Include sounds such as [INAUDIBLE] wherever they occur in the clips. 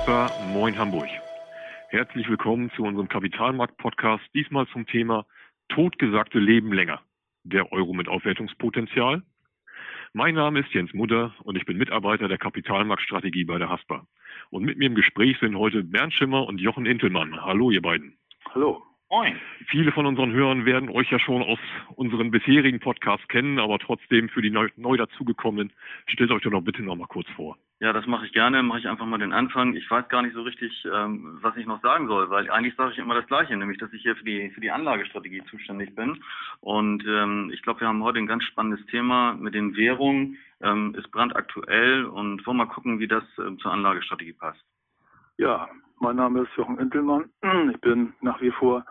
Hasper, moin Hamburg. Herzlich willkommen zu unserem Kapitalmarkt-Podcast, diesmal zum Thema Totgesagte leben länger. Der Euro mit Aufwertungspotenzial. Mein Name ist Jens Mutter und ich bin Mitarbeiter der Kapitalmarktstrategie bei der Hasper. Und mit mir im Gespräch sind heute Bernd Schimmer und Jochen Intelmann. Hallo, ihr beiden. Hallo. Moin. Viele von unseren Hörern werden euch ja schon aus unseren bisherigen Podcasts kennen, aber trotzdem für die neu, neu dazugekommenen, stellt euch doch noch bitte noch mal kurz vor. Ja, das mache ich gerne. Mache ich einfach mal den Anfang. Ich weiß gar nicht so richtig, ähm, was ich noch sagen soll, weil eigentlich sage ich immer das Gleiche, nämlich, dass ich hier für die für die Anlagestrategie zuständig bin. Und ähm, ich glaube, wir haben heute ein ganz spannendes Thema mit den Währungen. Ähm, ist brandaktuell und wollen mal gucken, wie das ähm, zur Anlagestrategie passt. Ja, mein Name ist Jochen Intelmann. Ich bin nach wie vor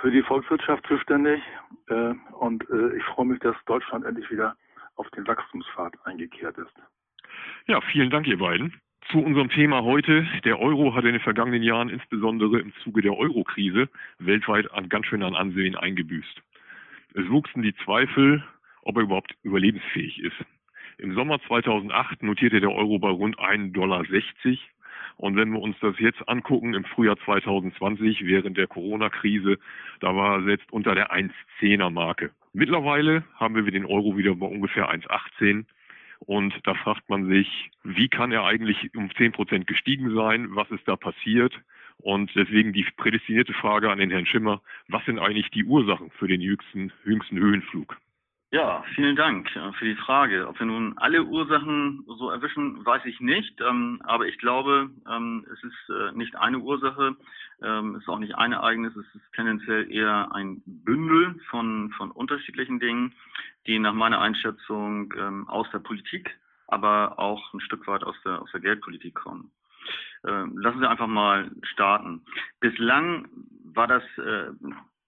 für die Volkswirtschaft zuständig äh, und äh, ich freue mich, dass Deutschland endlich wieder auf den Wachstumspfad eingekehrt ist. Ja, vielen Dank, ihr beiden. Zu unserem Thema heute. Der Euro hat in den vergangenen Jahren insbesondere im Zuge der Euro-Krise weltweit an ganz schön an Ansehen eingebüßt. Es wuchsen die Zweifel, ob er überhaupt überlebensfähig ist. Im Sommer 2008 notierte der Euro bei rund 1,60 Dollar und wenn wir uns das jetzt angucken, im Frühjahr 2020, während der Corona-Krise, da war er selbst unter der 1,10er Marke. Mittlerweile haben wir den Euro wieder bei ungefähr 1,18. Und da fragt man sich, wie kann er eigentlich um 10 Prozent gestiegen sein? Was ist da passiert? Und deswegen die prädestinierte Frage an den Herrn Schimmer, was sind eigentlich die Ursachen für den jüngsten, jüngsten Höhenflug? Ja, vielen Dank äh, für die Frage. Ob wir nun alle Ursachen so erwischen, weiß ich nicht. Ähm, aber ich glaube, ähm, es ist äh, nicht eine Ursache, ähm, es ist auch nicht ein Ereignis, es ist tendenziell eher ein Bündel von, von unterschiedlichen Dingen, die nach meiner Einschätzung aus der Politik, aber auch ein Stück weit aus der, aus der Geldpolitik kommen. Lassen Sie einfach mal starten. Bislang war das äh,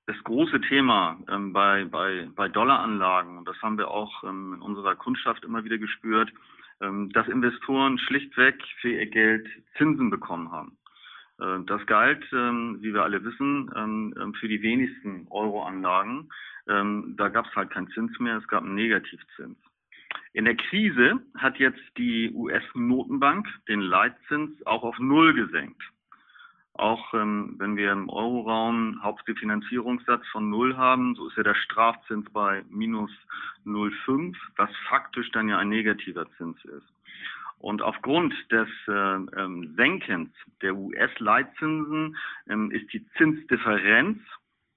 das große Thema ähm, bei, bei, bei Dollaranlagen, und das haben wir auch ähm, in unserer Kundschaft immer wieder gespürt, ähm, dass Investoren schlichtweg für ihr Geld Zinsen bekommen haben. Äh, das galt, ähm, wie wir alle wissen, ähm, ähm, für die wenigsten Euroanlagen. Da gab es halt keinen Zins mehr, es gab einen Negativzins. In der Krise hat jetzt die US-Notenbank den Leitzins auch auf Null gesenkt. Auch ähm, wenn wir im Euroraum Hauptrefinanzierungssatz von Null haben, so ist ja der Strafzins bei minus 0,5, was faktisch dann ja ein negativer Zins ist. Und aufgrund des äh, ähm, Senkens der US-Leitzinsen ähm, ist die Zinsdifferenz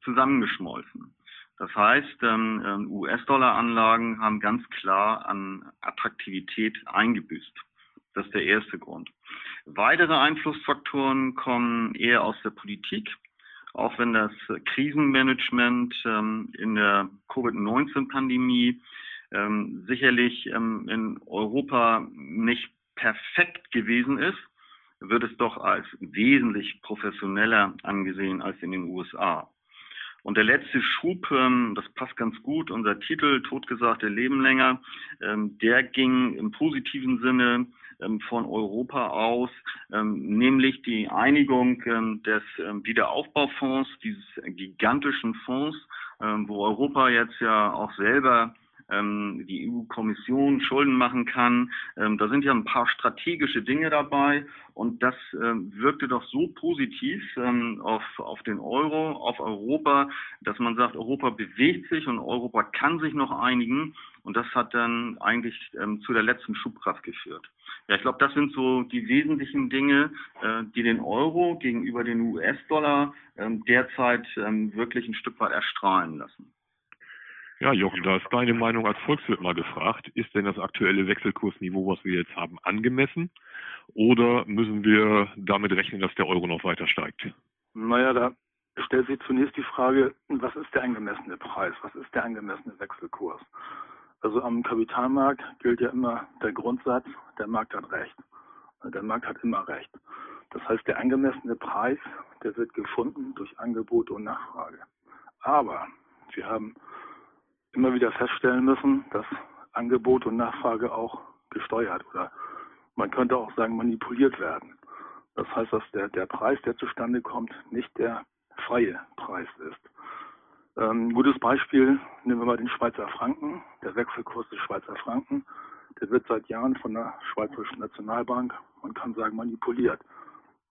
zusammengeschmolzen. Das heißt, ähm, ähm US-Dollar-Anlagen haben ganz klar an Attraktivität eingebüßt. Das ist der erste Grund. Weitere Einflussfaktoren kommen eher aus der Politik, auch wenn das Krisenmanagement ähm, in der Covid-19-Pandemie ähm, sicherlich ähm, in Europa nicht perfekt gewesen ist, wird es doch als wesentlich professioneller angesehen als in den USA. Und der letzte Schub, ähm, das passt ganz gut, unser Titel Totgesagte Leben länger, ähm, der ging im positiven Sinne ähm, von Europa aus, nämlich die Einigung des Wiederaufbaufonds, dieses gigantischen Fonds, wo Europa jetzt ja auch selber die EU-Kommission Schulden machen kann. da sind ja ein paar strategische Dinge dabei und das wirkte doch so positiv auf, auf den Euro, auf Europa, dass man sagt, Europa bewegt sich und Europa kann sich noch einigen und das hat dann eigentlich zu der letzten Schubkraft geführt. Ja, ich glaube, das sind so die wesentlichen Dinge, äh, die den Euro gegenüber den US-Dollar ähm, derzeit ähm, wirklich ein Stück weit erstrahlen lassen. Ja, Jochen, da ist deine Meinung als Volkswirt mal gefragt. Ist denn das aktuelle Wechselkursniveau, was wir jetzt haben, angemessen? Oder müssen wir damit rechnen, dass der Euro noch weiter steigt? Naja, da stellt sich zunächst die Frage, was ist der angemessene Preis? Was ist der angemessene Wechselkurs? Also am Kapitalmarkt gilt ja immer der Grundsatz, der Markt hat recht. Der Markt hat immer recht. Das heißt, der angemessene Preis, der wird gefunden durch Angebot und Nachfrage. Aber wir haben immer wieder feststellen müssen, dass Angebot und Nachfrage auch gesteuert oder man könnte auch sagen manipuliert werden. Das heißt, dass der, der Preis, der zustande kommt, nicht der freie Preis ist. Ähm, gutes Beispiel, nehmen wir mal den Schweizer Franken. Der Wechselkurs des Schweizer Franken, der wird seit Jahren von der Schweizerischen Nationalbank, man kann sagen, manipuliert.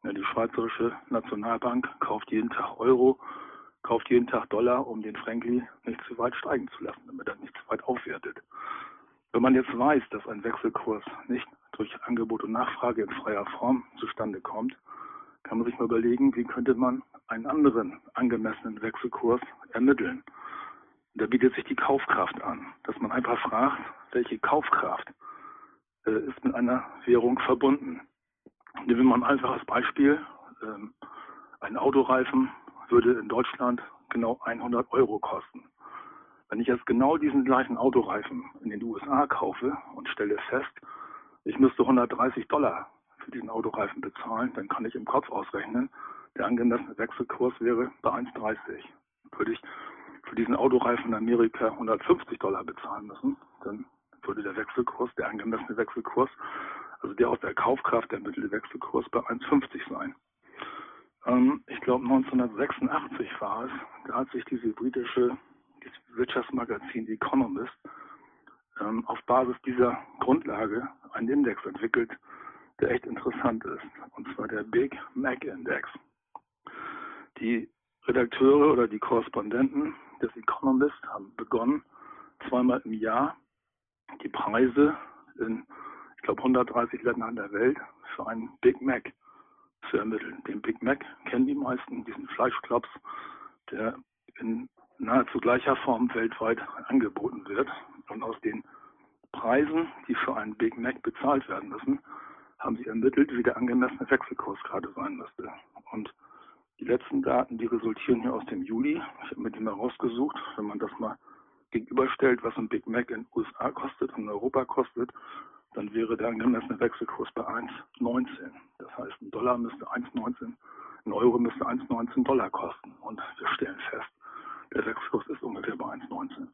Ja, die Schweizerische Nationalbank kauft jeden Tag Euro, kauft jeden Tag Dollar, um den Franklin nicht zu weit steigen zu lassen, damit er nicht zu weit aufwertet. Wenn man jetzt weiß, dass ein Wechselkurs nicht durch Angebot und Nachfrage in freier Form zustande kommt, kann man sich mal überlegen, wie könnte man einen anderen angemessenen Wechselkurs ermitteln. Da bietet sich die Kaufkraft an, dass man einfach fragt, welche Kaufkraft äh, ist mit einer Währung verbunden. Nehmen wir mal ein einfaches Beispiel. Ähm, ein Autoreifen würde in Deutschland genau 100 Euro kosten. Wenn ich jetzt genau diesen gleichen Autoreifen in den USA kaufe und stelle fest, ich müsste 130 Dollar für diesen Autoreifen bezahlen, dann kann ich im Kopf ausrechnen, der angemessene Wechselkurs wäre bei 1,30. Würde ich für diesen Autoreifen in Amerika 150 Dollar bezahlen müssen, dann würde der Wechselkurs, der angemessene Wechselkurs, also der aus der Kaufkraft ermittelte Wechselkurs bei 1,50 sein. Ähm, ich glaube 1986 war es, da hat sich diese britische Wirtschaftsmagazin The Economist ähm, auf Basis dieser Grundlage einen Index entwickelt, der echt interessant ist. Und zwar der Big Mac Index. Die Redakteure oder die Korrespondenten des Economist haben begonnen, zweimal im Jahr die Preise in, ich glaube, 130 Ländern der Welt für einen Big Mac zu ermitteln. Den Big Mac kennen die meisten, diesen Fleischklops, der in nahezu gleicher Form weltweit angeboten wird. Und aus den Preisen, die für einen Big Mac bezahlt werden müssen, haben sie ermittelt, wie der angemessene Wechselkurs gerade sein müsste. Und die letzten Daten, die resultieren hier aus dem Juli. Ich habe mir die mal rausgesucht. Wenn man das mal gegenüberstellt, was ein Big Mac in den USA kostet und in Europa kostet, dann wäre der angemessene Wechselkurs bei 1,19. Das heißt, ein Dollar müsste 1,19, ein Euro müsste 1,19 Dollar kosten. Und wir stellen fest, der Wechselkurs ist ungefähr bei 1,19.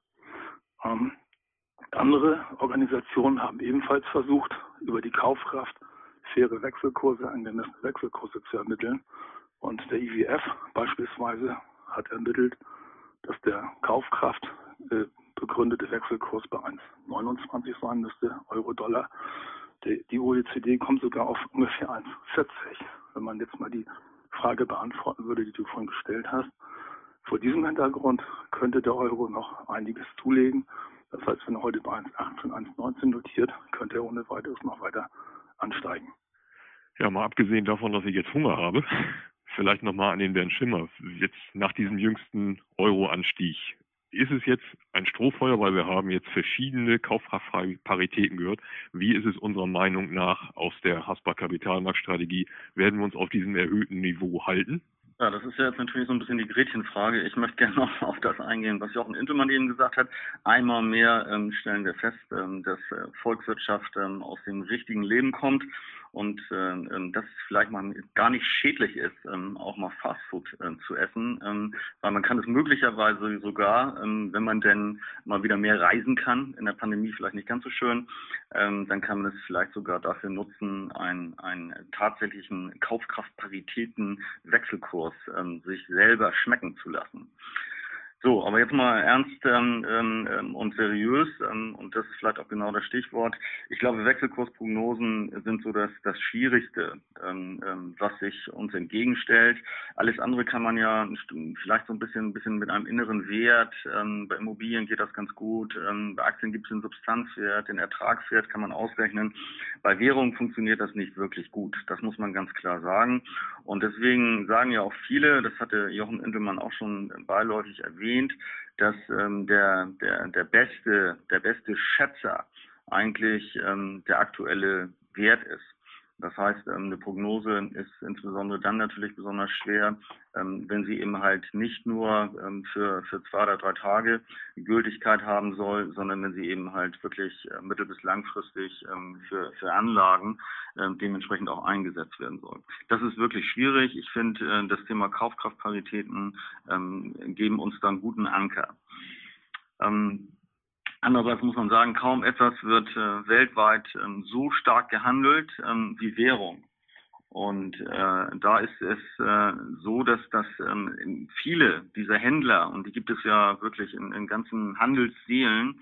Ähm, andere Organisationen haben ebenfalls versucht, über die Kaufkraft faire Wechselkurse, angemessene Wechselkurse zu ermitteln. Und der IWF beispielsweise hat ermittelt, dass der Kaufkraft äh, begründete Wechselkurs bei 1,29 sein müsste, Euro-Dollar. Die, OECD kommt sogar auf ungefähr 1,40. Wenn man jetzt mal die Frage beantworten würde, die du vorhin gestellt hast, vor diesem Hintergrund könnte der Euro noch einiges zulegen. Das heißt, wenn er heute bei 1,18, 1,19 notiert, könnte er ohne weiteres noch weiter ansteigen. Ja, mal abgesehen davon, dass ich jetzt Hunger habe, [LAUGHS] vielleicht nochmal an den Bernd Schimmer. Jetzt nach diesem jüngsten Euro-Anstieg, ist es jetzt ein Strohfeuer, weil wir haben jetzt verschiedene Kaufkraftparitäten gehört. Wie ist es unserer Meinung nach aus der Hasper Kapitalmarktstrategie? Werden wir uns auf diesem erhöhten Niveau halten? Ja, das ist ja jetzt natürlich so ein bisschen die Gretchenfrage. Ich möchte gerne noch [LAUGHS] auf das eingehen, was Jochen Intermann eben gesagt hat. Einmal mehr ähm, stellen wir fest, ähm, dass äh, Volkswirtschaft ähm, aus dem richtigen Leben kommt und äh, ähm, dass es vielleicht mal gar nicht schädlich ist, ähm, auch mal Fastfood äh, zu essen, ähm, weil man kann es möglicherweise sogar, ähm, wenn man denn mal wieder mehr reisen kann, in der Pandemie vielleicht nicht ganz so schön, ähm, dann kann man es vielleicht sogar dafür nutzen, einen, einen tatsächlichen Kaufkraftparitäten Wechselkurs ähm, sich selber schmecken zu lassen. So, aber jetzt mal ernst ähm, ähm, und seriös, ähm, und das ist vielleicht auch genau das Stichwort. Ich glaube, Wechselkursprognosen sind so das, das Schwierigste, ähm, ähm, was sich uns entgegenstellt. Alles andere kann man ja vielleicht so ein bisschen, ein bisschen mit einem inneren Wert. Ähm, bei Immobilien geht das ganz gut. Ähm, bei Aktien gibt es den Substanzwert, den Ertragswert kann man ausrechnen. Bei Währungen funktioniert das nicht wirklich gut. Das muss man ganz klar sagen. Und deswegen sagen ja auch viele, das hatte Jochen Intelmann auch schon beiläufig erwähnt, erwähnt, dass ähm, der, der, der, beste, der beste Schätzer eigentlich ähm, der aktuelle Wert ist. Das heißt, ähm, eine Prognose ist insbesondere dann natürlich besonders schwer, ähm, wenn sie eben halt nicht nur ähm, für, für zwei oder drei Tage Gültigkeit haben soll, sondern wenn sie eben halt wirklich äh, mittel- bis langfristig für, für Anlagen dementsprechend auch eingesetzt werden soll. Das ist wirklich schwierig. Ich finde, äh, das Thema Kaufkraftparitäten geben uns dann guten Anker. Andererseits muss man sagen, kaum etwas wird äh, weltweit ähm, so stark gehandelt ähm, wie Währung. Und äh, da ist es äh, so, dass, dass ähm, viele dieser Händler, und die gibt es ja wirklich in, in ganzen Handelsseelen,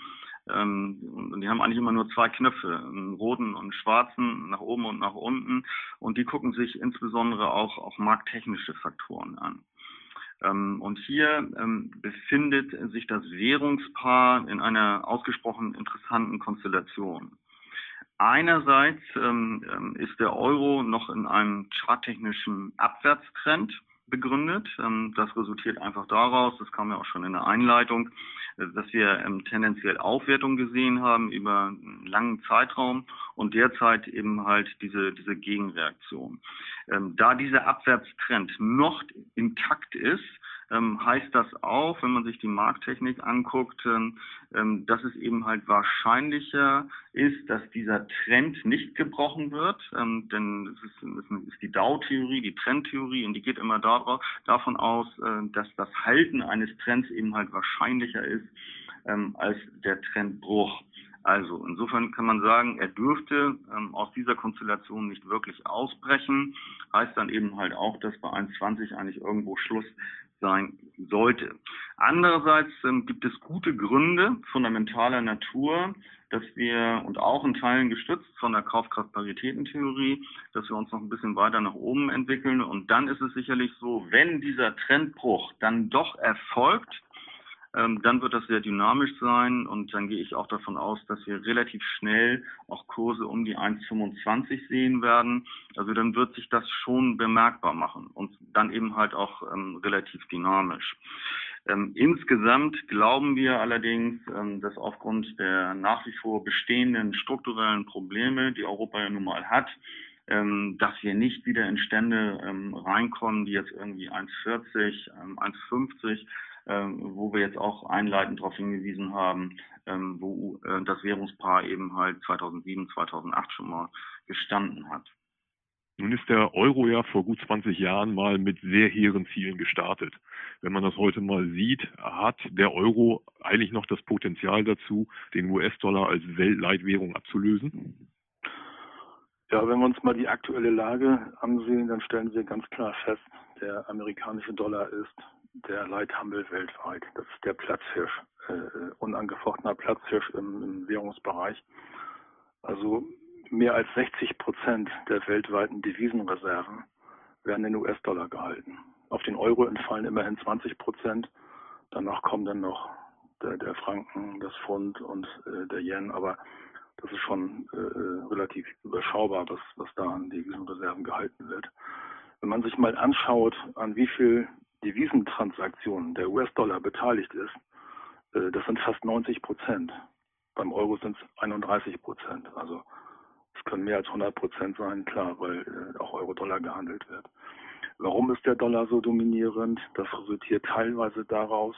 Ähm, und die haben eigentlich immer nur zwei Knöpfe, einen roten und einen schwarzen, nach oben und nach unten. Und die gucken sich insbesondere auch, auch markttechnische Faktoren an. Ähm, und hier ähm, befindet sich das Währungspaar in einer ausgesprochen interessanten Konstellation. Einerseits ähm, ist der Euro noch in einem charttechnischen Abwärtstrend begründet. das resultiert einfach daraus, das kam ja auch schon in der Einleitung, dass wir ähm, tendenziell Aufwertung gesehen haben über einen langen Zeitraum und derzeit eben halt diese, diese Gegenreaktion. Ähm, da dieser Abwärtstrend noch intakt ist, ähm, heißt das auch, wenn man sich die Markttechnik anguckt, ähm, ähm, dass es eben halt wahrscheinlicher ist, dass dieser Trend nicht gebrochen wird. Ähm, denn es ist, es ist die Dow-Theorie, die Trendtheorie und die geht immer darauf, davon aus, äh, dass das Halten eines Trends eben halt wahrscheinlicher ist ähm, als der Trendbruch. Also insofern kann man sagen, er dürfte ähm, aus dieser Konstellation nicht wirklich ausbrechen. Heißt dann eben halt auch, dass bei 1,20 eigentlich irgendwo Schluss sein sollte. Andererseits ähm, gibt es gute Gründe fundamentaler Natur, dass wir, und auch in Teilen gestützt von der Kaufkraftparitätentheorie, dass wir uns noch ein bisschen weiter nach oben entwickeln. Und dann ist es sicherlich so, wenn dieser Trendbruch dann doch erfolgt, ähm, dann wird das sehr dynamisch sein und dann gehe ich auch davon aus, dass wir relativ schnell auch Kurse um die 1,25 sehen werden. Also dann wird sich das schon bemerkbar machen und dann eben halt auch ähm, relativ dynamisch. Ähm, insgesamt glauben wir allerdings, ähm, dass aufgrund der nach wie vor bestehenden strukturellen Probleme, die Europa ja nun mal hat, ähm, dass wir nicht wieder in Stände ähm, reinkommen, die jetzt irgendwie 1,40, 1,50 ähm, wo wir jetzt auch einleitend darauf hingewiesen haben, ähm, wo äh, das Währungspaar eben halt 2007, 2008 schon mal gestanden hat. Nun ist der Euro ja vor gut 20 Jahren mal mit sehr hehren Zielen gestartet. Wenn man das heute mal sieht, hat der Euro eigentlich noch das Potenzial dazu, den US-Dollar als Weltleitwährung abzulösen? Ja, wenn wir uns mal die aktuelle Lage ansehen, dann stellen wir ganz klar fest, der amerikanische Dollar ist der Leithandel weltweit. Das ist der Platzhirsch, äh, äh, unangefochtener Platzhirsch im, im Währungsbereich. Also mehr als 60 Prozent der weltweiten Devisenreserven werden in US-Dollar gehalten. Auf den Euro entfallen immerhin 20 Prozent. Danach kommen dann noch der, der Franken, das Pfund und äh, der Yen. Aber das ist schon äh, äh relativ überschaubar, was, was da an Devisenreserven gehalten wird. Wenn man sich mal anschaut, an wie viel Devisentransaktionen der US-Dollar beteiligt ist, äh, das sind fast 90 Prozent. Beim Euro sind es 31 Prozent. Also es können mehr als 100 Prozent sein, klar, weil äh, auch Euro-Dollar gehandelt wird. Warum ist der Dollar so dominierend? Das resultiert teilweise daraus,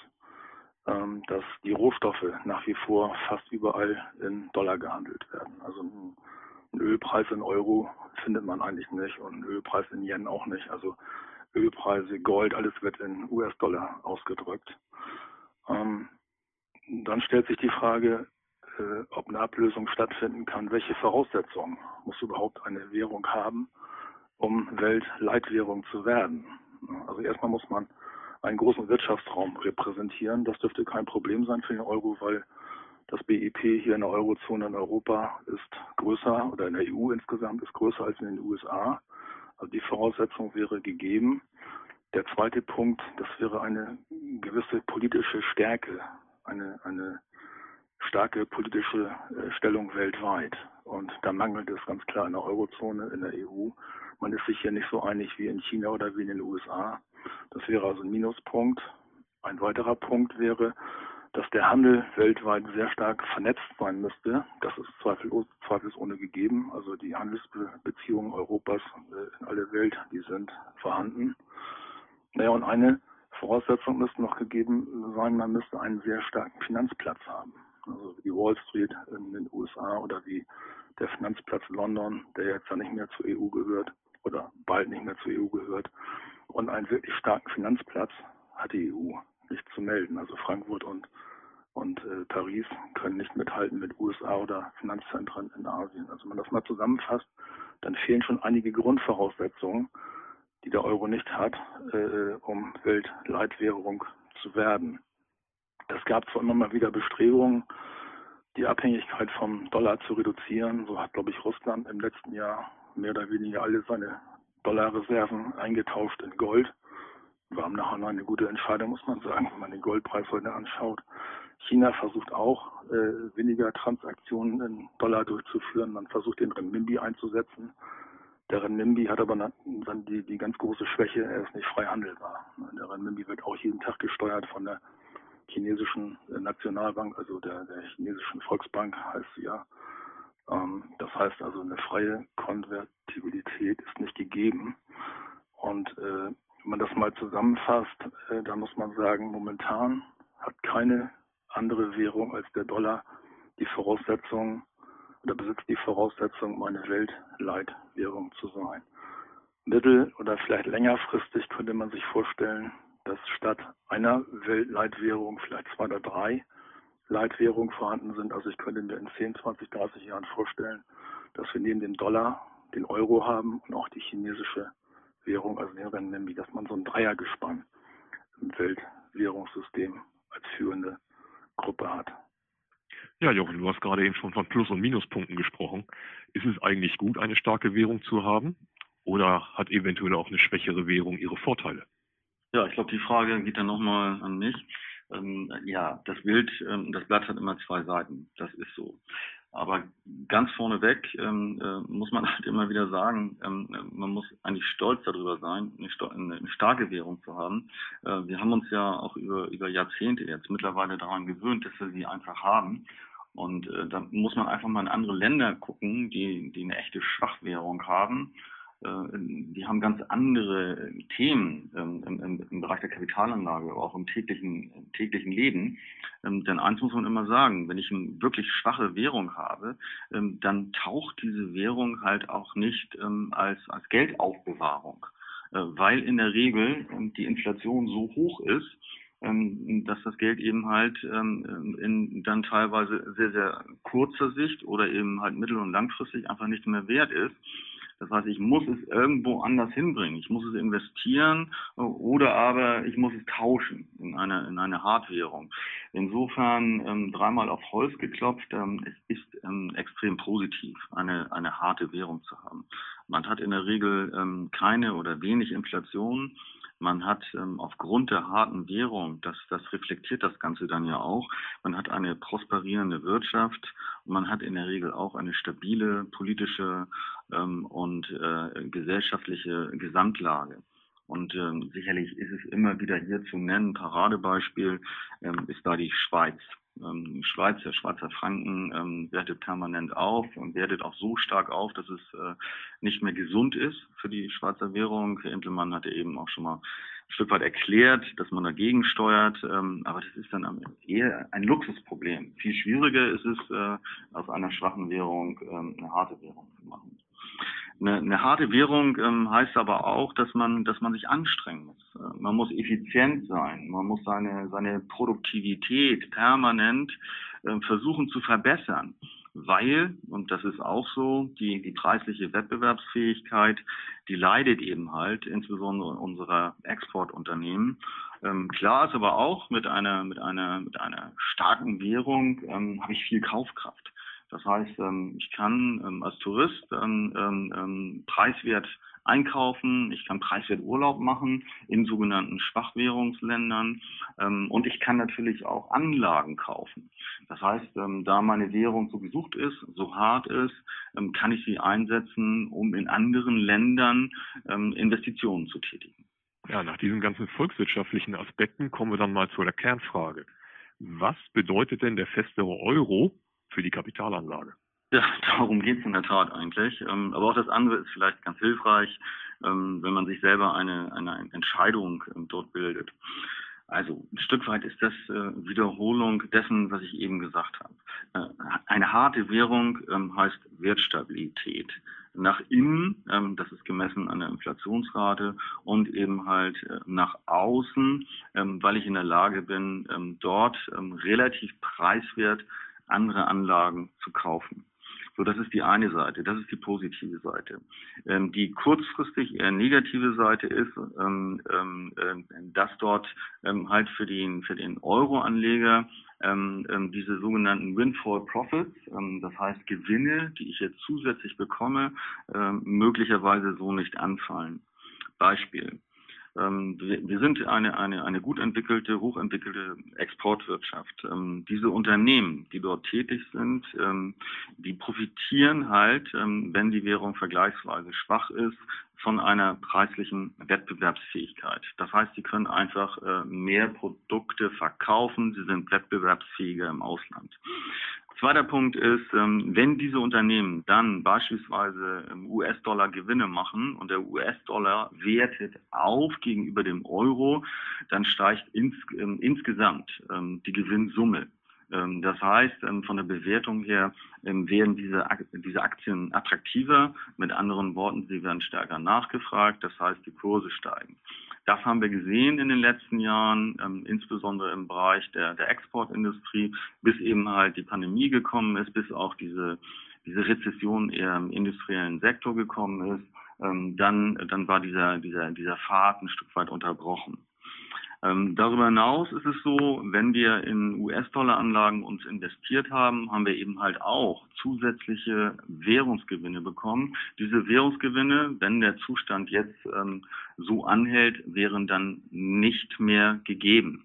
ähm, dass die Rohstoffe nach wie vor fast überall in Dollar gehandelt werden. Also ein Ölpreis in Euro findet man eigentlich nicht und ein Ölpreis in Yen auch nicht. Also Ölpreise, Gold, alles wird in US-Dollar ausgedrückt. Ähm, dann stellt sich die Frage, äh, ob eine Ablösung stattfinden kann. Welche Voraussetzungen muss überhaupt eine Währung haben, um Weltleitwährung zu werden? Also erstmal muss man einen großen Wirtschaftsraum repräsentieren. Das dürfte kein Problem sein für den Euro, weil das BIP hier in der Eurozone in Europa ist größer oder in der EU insgesamt ist größer als in den USA. Also die Voraussetzung wäre gegeben. Der zweite Punkt, das wäre eine gewisse politische Stärke, eine, eine starke politische äh, Stellung weltweit. Und da mangelt es ganz klar in der Eurozone, in der EU. Man ist sich hier nicht so einig wie in China oder wie in den USA. Das wäre also ein Minuspunkt. Ein weiterer Punkt wäre, dass der Handel weltweit sehr stark vernetzt sein müsste. Das ist zweifellos, zweifelsohne gegeben. Also die Handelsbeziehungen Europas äh, in alle Welt, die sind vorhanden. Naja, und eine Voraussetzung müsste noch gegeben sein, man müsste einen sehr starken Finanzplatz haben. Also wie die Wall Street in den USA oder wie der Finanzplatz London, der jetzt ja nicht mehr zur EU gehört oder bald nicht mehr zur EU gehört. Und einen wirklich starken Finanzplatz hat die EU nicht zu melden. Also Frankfurt und, und äh, Paris können nicht mithalten mit USA oder Finanzzentren in Asien. Also wenn man das mal zusammenfasst, dann fehlen schon einige Grundvoraussetzungen, die der Euro nicht hat, äh, um Weltleitwährung zu werden. Es gab zwar immer mal wieder Bestrebungen, die Abhängigkeit vom Dollar zu reduzieren. So hat, glaube ich, Russland im letzten Jahr mehr oder weniger alle seine Dollarreserven eingetauscht in Gold. Wir haben nachher eine gute Entscheidung, muss man sagen, wenn man den Goldpreis heute anschaut. China versucht auch, äh, weniger Transaktionen in Dollar durchzuführen. Man versucht, den Renminbi einzusetzen. Der Renminbi hat aber dann die, die ganz große Schwäche, er ist nicht frei handelbar. Der Renminbi wird auch jeden Tag gesteuert von der chinesischen Nationalbank, also der, der chinesischen Volksbank heißt sie ja. Ähm, das heißt also, eine freie Konvertibilität ist nicht gegeben. Und äh, wenn man das mal zusammenfasst, äh, dann muss man sagen, momentan hat keine andere Währung als der Dollar die Voraussetzung oder besitzt die Voraussetzung, um eine Weltleitwährung zu sein. Mittel- oder vielleicht längerfristig könnte man sich vorstellen, dass statt einer Weltleitwährung vielleicht zwei oder drei Leitwährungen vorhanden sind. Also ich könnte mir in 10, 20, 30 Jahren vorstellen, dass wir neben dem Dollar den Euro haben und auch die chinesische Währung, also den Renminbi, dass man so ein Dreiergespann im Weltwährungssystem als führende Gruppe hat. Ja, Jochen, du hast gerade eben schon von Plus- und Minuspunkten gesprochen. Ist es eigentlich gut, eine starke Währung zu haben? Oder hat eventuell auch eine schwächere Währung ihre Vorteile? Ja, ich glaube, die Frage geht dann nochmal an mich. Ähm, ja, das Bild, ähm, das Blatt hat immer zwei Seiten. Das ist so. Aber ganz vorneweg ähm, äh, muss man [LAUGHS] halt immer wieder sagen, ähm, man muss eigentlich stolz darüber sein, eine, eine starke Währung zu haben. Äh, wir haben uns ja auch über, über Jahrzehnte jetzt mittlerweile daran gewöhnt, dass wir sie einfach haben. Und äh, da muss man einfach mal in andere Länder gucken, die, die eine echte Schwachwährung haben die haben ganz andere Themen ähm, im, Bereich der Kapitalanlage, auch im täglichen, im täglichen Leben. Ähm, denn eins muss man immer sagen, wenn ich eine wirklich schwache Währung habe, ähm, dann taucht diese Währung halt auch nicht als, als Geldaufbewahrung, äh, weil in der Regel die Inflation so hoch ist, dass das Geld eben halt in dann teilweise sehr, sehr kurzer Sicht oder eben halt mittel- und langfristig einfach nicht mehr wert ist. Das heißt, ich muss es irgendwo anders hinbringen. Ich muss es investieren oder aber ich muss es tauschen in eine, in eine Hardwährung. Insofern ähm, dreimal auf Holz geklopft, ähm, es ist ähm, extrem positiv, eine, eine harte Währung zu haben. Man hat in der Regel ähm, keine oder wenig Inflation. Man hat ähm, aufgrund der harten Währung, das, das reflektiert das Ganze dann ja auch, man hat eine prosperierende Wirtschaft und man hat in der Regel auch eine stabile politische ähm, und äh, gesellschaftliche Gesamtlage. Und ähm, sicherlich ist es immer wieder hier zu nennen, Paradebeispiel ähm, ist da die Schweiz. Ähm, Schweiz, der Schweizer Franken ähm, wertet permanent auf und wertet auch so stark auf, dass es äh, nicht mehr gesund ist für die Schweizer Währung. Herr Entelmann hatte eben auch schon mal ein Stück weit erklärt, dass man dagegen steuert, ähm, aber das ist dann eher ein Luxusproblem. Viel schwieriger ist es, äh, aus einer schwachen Währung ähm, eine harte Währung zu machen. Eine, eine harte Währung ähm, heißt aber auch, dass man, dass man sich anstrengen muss. Äh, man muss effizient sein. Man muss seine, seine Produktivität permanent äh, versuchen zu verbessern. Weil, und das ist auch so, die, die preisliche Wettbewerbsfähigkeit, die leidet eben halt, insbesondere unserer Exportunternehmen. Ähm, klar ist aber auch, mit einer, mit einer, mit einer starken Währung ähm, habe ich viel Kaufkraft. Das heißt, ähm, ich kann ähm, als Tourist ähm, preiswert einkaufen, ich kann preiswert Urlaub machen in sogenannten Schwachwährungsländern und ich kann natürlich auch Anlagen kaufen. Das heißt, da meine Währung so gesucht ist, so hart ist, kann ich sie einsetzen, um in anderen Ländern Investitionen zu tätigen. Ja, nach diesen ganzen volkswirtschaftlichen Aspekten kommen wir dann mal zu der Kernfrage. Was bedeutet denn der festere Euro für die Kapitalanlage. Ja, [LAUGHS] darum geht es in der Tat eigentlich. Ähm, aber auch das andere ist vielleicht ganz hilfreich, ähm, wenn man sich selber eine, eine Entscheidung ähm, dort bildet. Also ein Stück weit ist das äh, Wiederholung dessen, was ich eben gesagt habe. Äh, eine harte Währung heißt Wertstabilität. Nach innen, das ist gemessen an der Inflationsrate und eben halt äh, nach außen, weil ich in der Lage bin, dort relativ preiswert andere Anlagen zu kaufen. So, das ist die eine Seite, das ist die positive Seite. Ähm, die kurzfristig eher negative Seite ist, ähm, ähm, dass dort ähm, halt für den, für den Euro-Anleger ähm, ähm, diese sogenannten Windfall Profits, ähm, das heißt Gewinne, die ich jetzt zusätzlich bekomme, ähm, möglicherweise so nicht anfallen. Beispiel. Ähm, wir sind eine, eine, eine gut entwickelte, hochentwickelte Exportwirtschaft. Ähm, diese Unternehmen, die dort tätig sind, ähm, die profitieren halt, wenn die Währung vergleichsweise schwach ist, von einer preislichen Wettbewerbsfähigkeit. Das heißt, sie können einfach äh, mehr Produkte verkaufen, sie sind wettbewerbsfähiger im Ausland. Zweiter Punkt ist, ähm, wenn diese Unternehmen dann beispielsweise US-Dollar Gewinne machen und der US-Dollar wertet auf gegenüber dem Euro, dann steigt ins, ähm, insgesamt ähm, die Gewinnsumme. Das heißt, von der Bewertung her werden diese, diese Aktien attraktiver. Mit anderen Worten, sie werden stärker nachgefragt. Das heißt, die Kurse steigen. Das haben wir gesehen in den letzten Jahren, ähm, insbesondere im Bereich der, der Exportindustrie, bis eben halt die Pandemie gekommen ist, bis auch diese, diese Rezession eher im industriellen Sektor gekommen ist. Ähm, dann, dann war dieser, dieser, dieser Pfad ein Stück weit unterbrochen. Ähm, darüber hinaus ist es so, wenn wir in US-Dollar-Anlagen uns investiert haben, haben wir eben halt auch zusätzliche Währungsgewinne bekommen. Diese Währungsgewinne, wenn der Zustand jetzt ähm, so anhält, wären dann nicht mehr gegeben.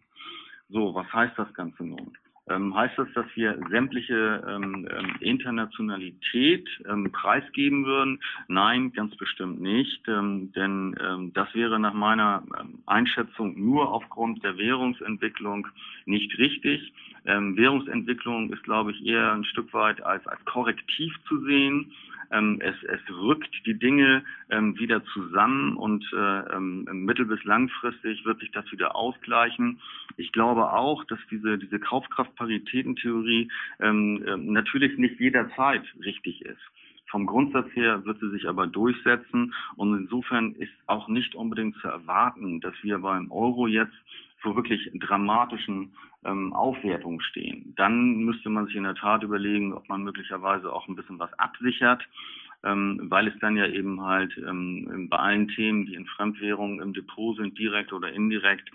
So, was heißt das Ganze nun? Ähm, heißt das, dass wir sämtliche ähm, ähm, Internationalität ähm, preisgeben würden? Nein, ganz bestimmt nicht, ähm, denn ähm, das wäre nach meiner Einschätzung nur aufgrund der Währungsentwicklung nicht richtig. Währungsentwicklung ist, glaube ich, eher ein Stück weit als, als Korrektiv zu sehen. Ähm, es, es rückt die Dinge ähm, wieder zusammen und äh, ähm, mittel- bis langfristig wird sich das wieder ausgleichen. Ich glaube auch, dass diese, diese Kaufkraftparitätentheorie ähm, äh, natürlich nicht jederzeit richtig ist. Vom Grundsatz her wird sie sich aber durchsetzen und insofern ist auch nicht unbedingt zu erwarten, dass wir beim Euro jetzt vor wirklich dramatischen ähm, Aufwertungen stehen. Dann müsste man sich in der Tat überlegen, ob man möglicherweise auch ein bisschen was absichert, ähm, weil es dann ja eben halt ähm, bei allen Themen, die in Fremdwährungen im Depot sind, direkt oder indirekt,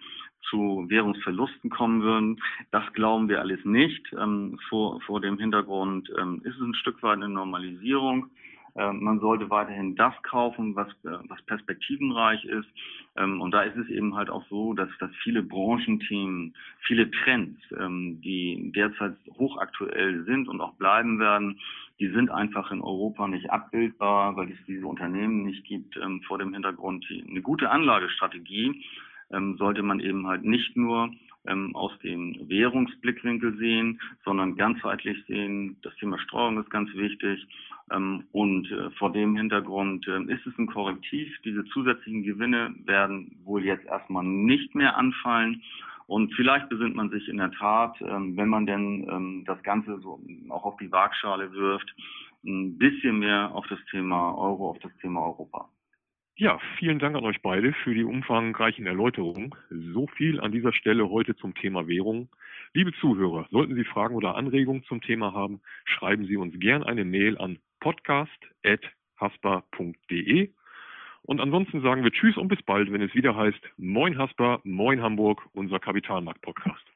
zu Währungsverlusten kommen würden. Das glauben wir alles nicht. Ähm, vor, vor dem Hintergrund ähm, ist es ein Stück weit eine Normalisierung. Ähm, man sollte weiterhin das kaufen, was, äh, was perspektivenreich ist. Ähm, und da ist es eben halt auch so, dass, dass viele Branchenthemen, viele Trends, ähm, die derzeit hochaktuell sind und auch bleiben werden, die sind einfach in Europa nicht abbildbar, weil es diese Unternehmen nicht gibt. Vor dem Hintergrund eine gute Anlagestrategie sollte man eben halt nicht nur ähm, aus dem Währungsblickwinkel sehen, sondern ganzheitlich sehen. Das Thema Streuung ist ganz wichtig. Ähm, und äh, vor dem Hintergrund äh, ist es ein Korrektiv. Diese zusätzlichen Gewinne werden wohl jetzt erstmal nicht mehr anfallen. Und vielleicht besinnt man sich in der Tat, ähm, wenn man denn ähm, das Ganze so auch auf die Waagschale wirft, ein bisschen mehr auf das Thema Euro, auf das Thema Europa. Ja, vielen Dank an euch beide für die umfangreichen Erläuterungen. So viel an dieser Stelle heute zum Thema Währung. Liebe Zuhörer, sollten Sie Fragen oder Anregungen zum Thema haben, schreiben Sie uns gern eine Mail an podcast.haspa.de. Und ansonsten sagen wir Tschüss und bis bald, wenn es wieder heißt Moin Haspa, Moin Hamburg, unser Kapitalmarkt-Podcast.